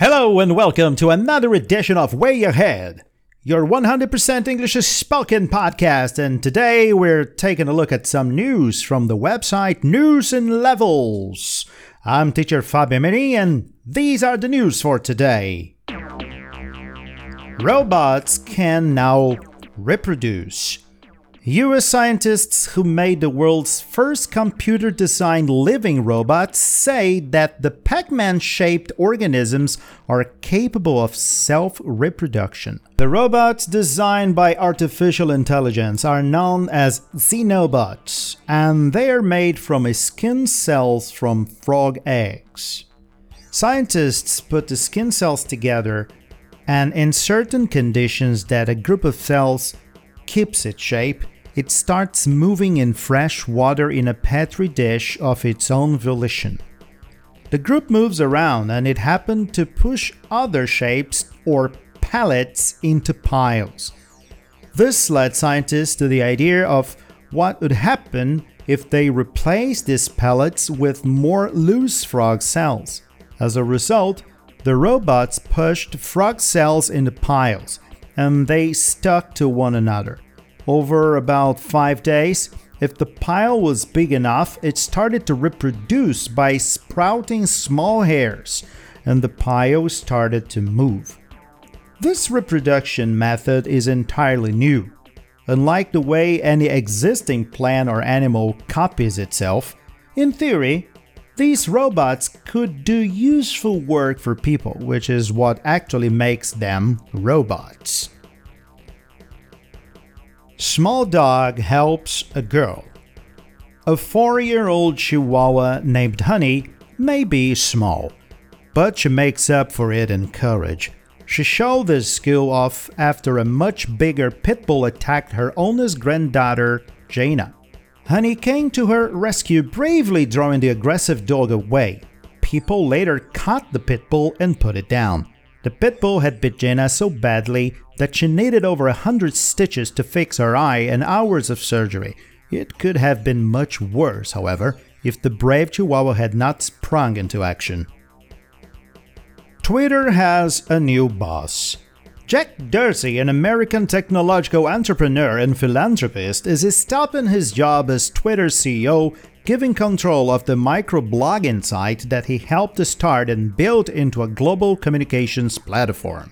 Hello and welcome to another edition of Way Ahead, your 100% English spoken podcast. And today we're taking a look at some news from the website News and Levels. I'm teacher Fabio Mini, and these are the news for today. Robots can now reproduce. US scientists who made the world's first computer designed living robots say that the Pac Man shaped organisms are capable of self reproduction. The robots designed by artificial intelligence are known as Xenobots, and they are made from skin cells from frog eggs. Scientists put the skin cells together, and in certain conditions that a group of cells keeps its shape, it starts moving in fresh water in a petri dish of its own volition. The group moves around and it happened to push other shapes or pellets into piles. This led scientists to the idea of what would happen if they replaced these pellets with more loose frog cells. As a result, the robots pushed frog cells into piles and they stuck to one another. Over about five days, if the pile was big enough, it started to reproduce by sprouting small hairs, and the pile started to move. This reproduction method is entirely new. Unlike the way any existing plant or animal copies itself, in theory, these robots could do useful work for people, which is what actually makes them robots. Small dog helps a girl. A four year old chihuahua named Honey may be small, but she makes up for it in courage. She showed this skill off after a much bigger pit bull attacked her owner's granddaughter, Jaina. Honey came to her rescue bravely drawing the aggressive dog away. People later caught the pit bull and put it down. The pit bull had bit Jaina so badly that she needed over a hundred stitches to fix her eye and hours of surgery. It could have been much worse, however, if the brave Chihuahua had not sprung into action. Twitter has a new boss. Jack Dorsey, an American technological entrepreneur and philanthropist, is stopping his job as Twitter's CEO, giving control of the microblogging site that he helped to start and build into a global communications platform.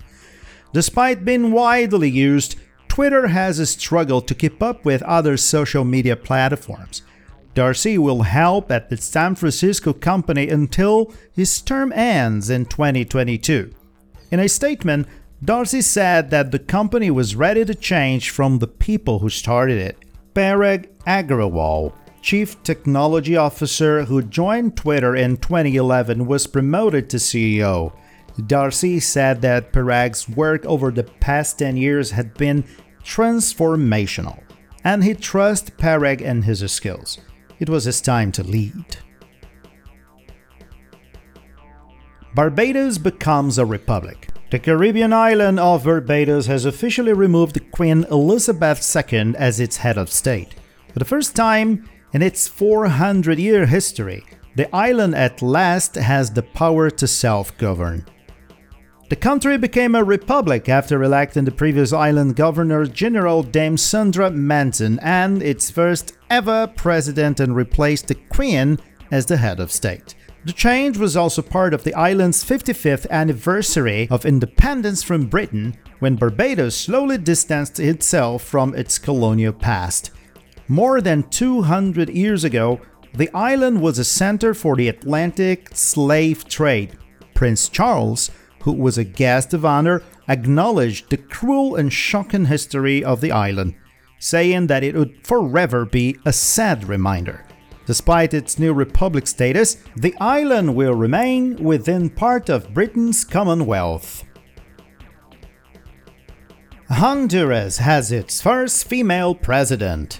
Despite being widely used, Twitter has struggled to keep up with other social media platforms. Darcy will help at the San Francisco company until his term ends in 2022. In a statement, Darcy said that the company was ready to change from the people who started it. Parag Agrawal, chief technology officer who joined Twitter in 2011, was promoted to CEO. Dorsey said that Parag's work over the past 10 years had been transformational, and he trusts Parag and his skills. It was his time to lead. Barbados becomes a republic. The Caribbean island of Barbados has officially removed Queen Elizabeth II as its head of state. For the first time in its 400 year history, the island at last has the power to self govern. The country became a republic after electing the previous island Governor General Dame Sandra Manton and its first ever president and replaced the Queen as the head of state. The change was also part of the island's 55th anniversary of independence from Britain when Barbados slowly distanced itself from its colonial past. More than 200 years ago, the island was a center for the Atlantic slave trade. Prince Charles who was a guest of honor, acknowledged the cruel and shocking history of the island, saying that it would forever be a sad reminder. Despite its new republic status, the island will remain within part of Britain's Commonwealth. Honduras has its first female president.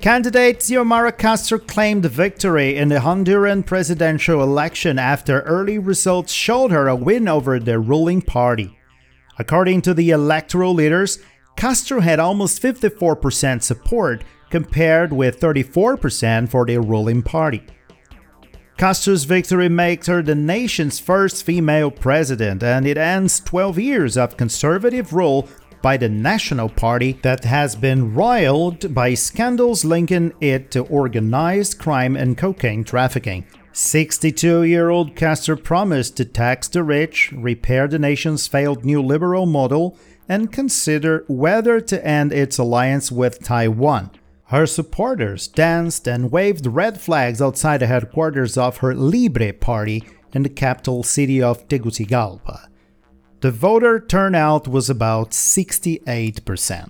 Candidate Xiomara Castro claimed victory in the Honduran presidential election after early results showed her a win over the ruling party. According to the electoral leaders, Castro had almost 54% support compared with 34% for the ruling party. Castro's victory makes her the nation's first female president, and it ends 12 years of conservative rule by the National Party that has been roiled by scandals linking it to organized crime and cocaine trafficking. 62 year old Castor promised to tax the rich, repair the nation's failed new liberal model, and consider whether to end its alliance with Taiwan. Her supporters danced and waved red flags outside the headquarters of her Libre party in the capital city of Tegucigalpa. The voter turnout was about 68%.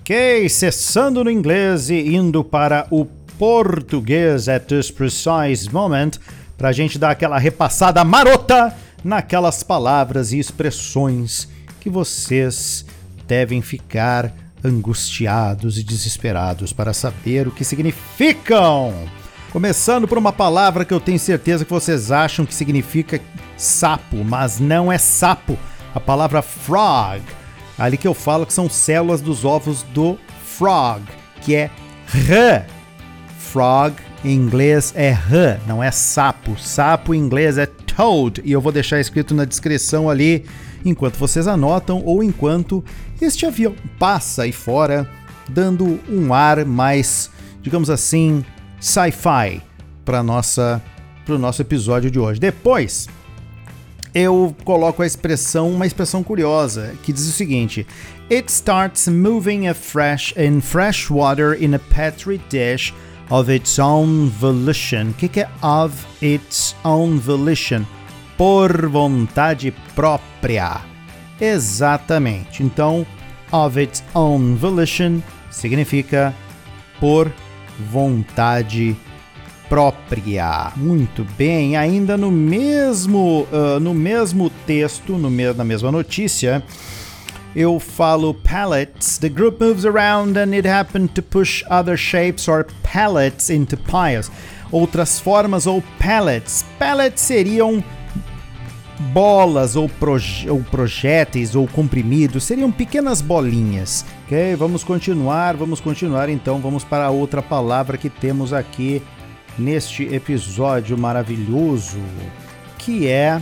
Ok, cessando no inglês e indo para o português at this precise moment, para a gente dar aquela repassada marota naquelas palavras e expressões que vocês devem ficar angustiados e desesperados para saber o que significam. Começando por uma palavra que eu tenho certeza que vocês acham que significa sapo, mas não é sapo. A palavra frog Ali que eu falo que são células dos ovos do frog, que é r. Frog em inglês é r, não é sapo. Sapo em inglês é toad, e eu vou deixar escrito na descrição ali enquanto vocês anotam ou enquanto este avião passa aí fora, dando um ar mais, digamos assim, sci-fi para nossa para o nosso episódio de hoje. Depois, eu coloco a expressão, uma expressão curiosa, que diz o seguinte: It starts moving a fresh in fresh water in a petri dish of its own volition. O que, que é of its own volition? Por vontade própria. Exatamente. Então, of its own volition significa por vontade própria própria. Muito bem, ainda no mesmo, uh, no mesmo texto, no me na mesma notícia, eu falo pallets. The group moves around and it happened to push other shapes or pallets into piles. Outras formas ou pallets. Pallets seriam bolas ou, proje ou projéteis ou comprimidos, seriam pequenas bolinhas. Ok, vamos continuar, vamos continuar então, vamos para a outra palavra que temos aqui neste episódio maravilhoso, que é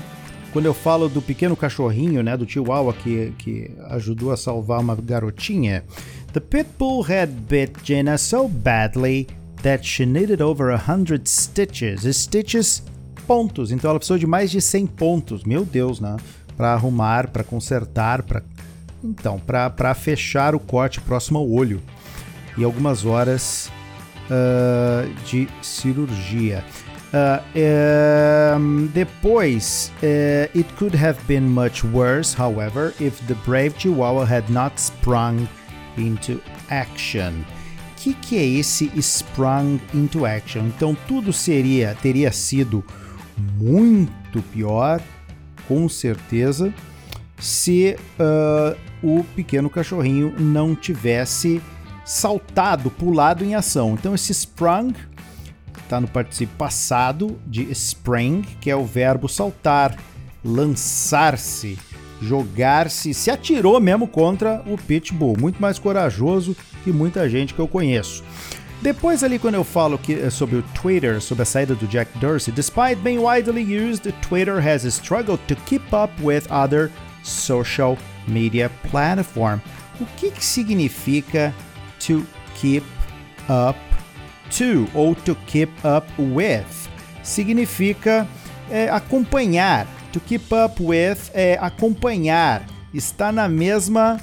quando eu falo do pequeno cachorrinho, né, do Chihuahua que, que ajudou a salvar uma garotinha. The pit bull had bit Jenna so badly that she needed over a hundred stitches. Stitches, pontos. Então ela precisou de mais de 100 pontos. Meu Deus, né? Para arrumar, para consertar, para então, para fechar o corte próximo ao olho. E algumas horas uh, de cirurgia. Uh, um, depois, uh, it could have been much worse, however, if the brave Chihuahua had not sprung into action. O que, que é esse sprung into action? Então tudo seria teria sido muito pior, com certeza, se uh, o pequeno cachorrinho não tivesse saltado, pulado em ação. Então esse sprung está no participio passado de spring, que é o verbo saltar, lançar-se, jogar-se, se atirou mesmo contra o Pitbull, muito mais corajoso que muita gente que eu conheço. Depois ali quando eu falo que, eh, sobre o Twitter, sobre a saída do Jack Dorsey, despite being widely used, Twitter has struggled to keep up with other social media platform. O que, que significa to keep up to ou to keep up with significa é, acompanhar. To keep up with é acompanhar, está na mesma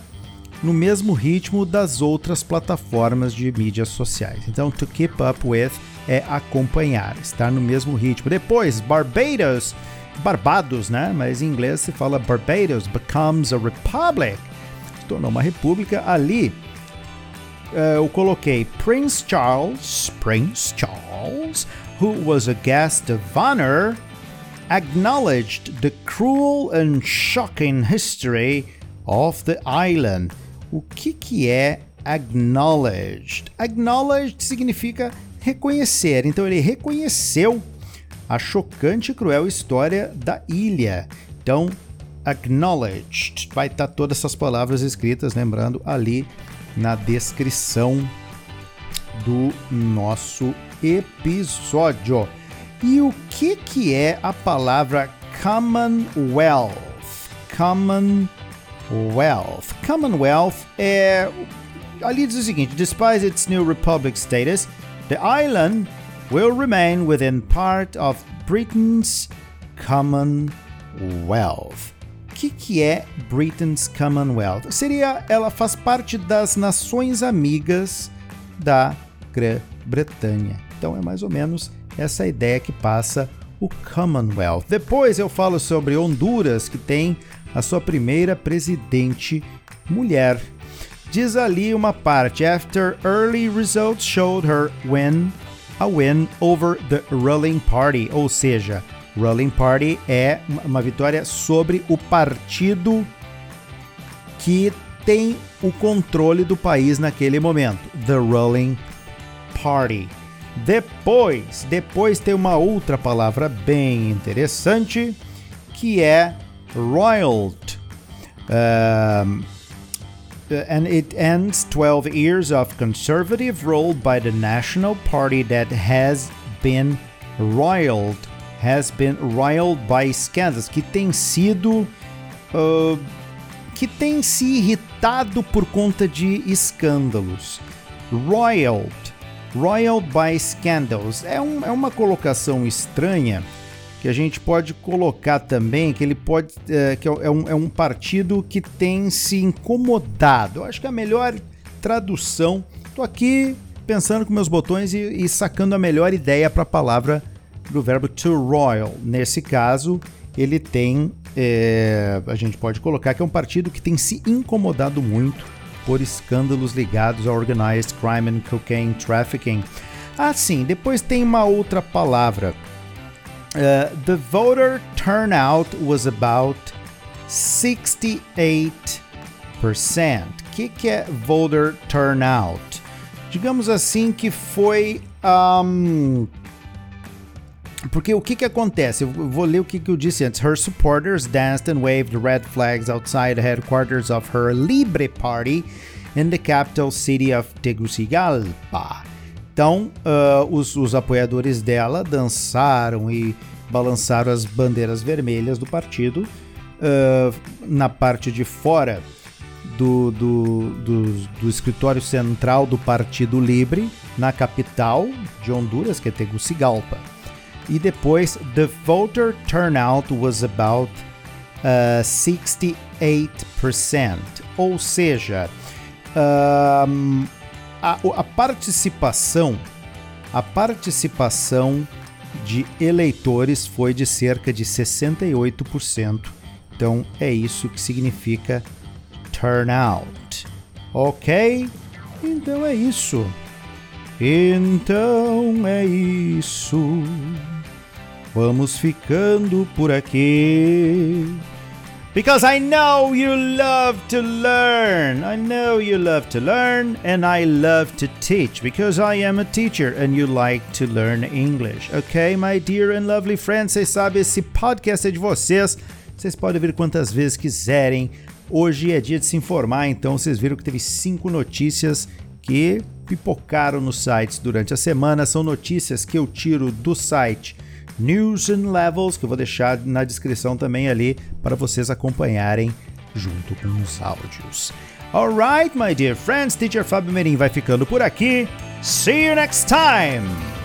no mesmo ritmo das outras plataformas de mídias sociais. Então, to keep up with é acompanhar, estar no mesmo ritmo. Depois, Barbados, Barbados, né? Mas em inglês se fala Barbados becomes a republic. Se tornou uma república ali uh, eu coloquei Prince Charles, Prince Charles, who was a guest of honor, acknowledged the cruel and shocking history of the island. O que, que é acknowledged? Acknowledged significa reconhecer. Então ele reconheceu a chocante e cruel história da ilha. Então, acknowledged. Vai estar todas essas palavras escritas, lembrando, ali na descrição do nosso episódio. E o que, que é a palavra Commonwealth? Commonwealth. Commonwealth é. Ali diz o seguinte: Despite its new republic status, the island will remain within part of Britain's Commonwealth. O que, que é Britain's Commonwealth? Seria, ela faz parte das nações amigas da Grã-Bretanha. Então é mais ou menos essa ideia que passa o Commonwealth. Depois eu falo sobre Honduras, que tem a sua primeira presidente mulher. Diz ali uma parte: After early results showed her win, a win over the ruling party, ou seja, ruling party é uma vitória sobre o partido que tem o controle do país naquele momento, the ruling party. Depois, depois tem uma outra palavra bem interessante que é royaled. Um, and it ends 12 years of conservative rule by the national party that has been roiled has been roiled by scandals que tem sido uh, que tem se irritado por conta de escândalos roiled Royal by Scandals. É, um, é uma colocação estranha que a gente pode colocar também que ele pode é, que é, é um, é um partido que tem se incomodado. Eu acho que a melhor tradução. Tô aqui pensando com meus botões e, e sacando a melhor ideia para a palavra do verbo to royal. Nesse caso, ele tem é, a gente pode colocar que é um partido que tem se incomodado muito por escândalos ligados a organized crime and cocaine trafficking. Ah, sim, depois tem uma outra palavra. Uh, the voter turnout was about 68%. O que, que é voter turnout? Digamos assim que foi um, porque o que que acontece? Eu vou ler o que, que eu disse antes. Her supporters danced and waved red flags outside the headquarters of her Libre Party in the capital city of Tegucigalpa. Então, uh, os, os apoiadores dela dançaram e balançaram as bandeiras vermelhas do partido uh, na parte de fora do, do, do, do, escritório central do Partido Libre, na capital de Honduras, que é Tegucigalpa. E depois the voter turnout was about uh, 68%, ou seja, um, a, a participação a participação de eleitores foi de cerca de 68%. Então é isso que significa turnout. Ok? Então é isso. Então é isso. Vamos ficando por aqui. Because I know you love to learn. I know you love to learn, and I love to teach because I am a teacher and you like to learn English. Okay, my dear and lovely friends? Vocês sabem, esse podcast é de vocês. Vocês podem vir quantas vezes quiserem. Hoje é dia de se informar, então vocês viram que teve cinco notícias que pipocaram nos sites durante a semana. São notícias que eu tiro do site News and Levels, que eu vou deixar na descrição também ali para vocês acompanharem junto com os áudios. Alright, my dear friends, Teacher Fábio Merim vai ficando por aqui. See you next time!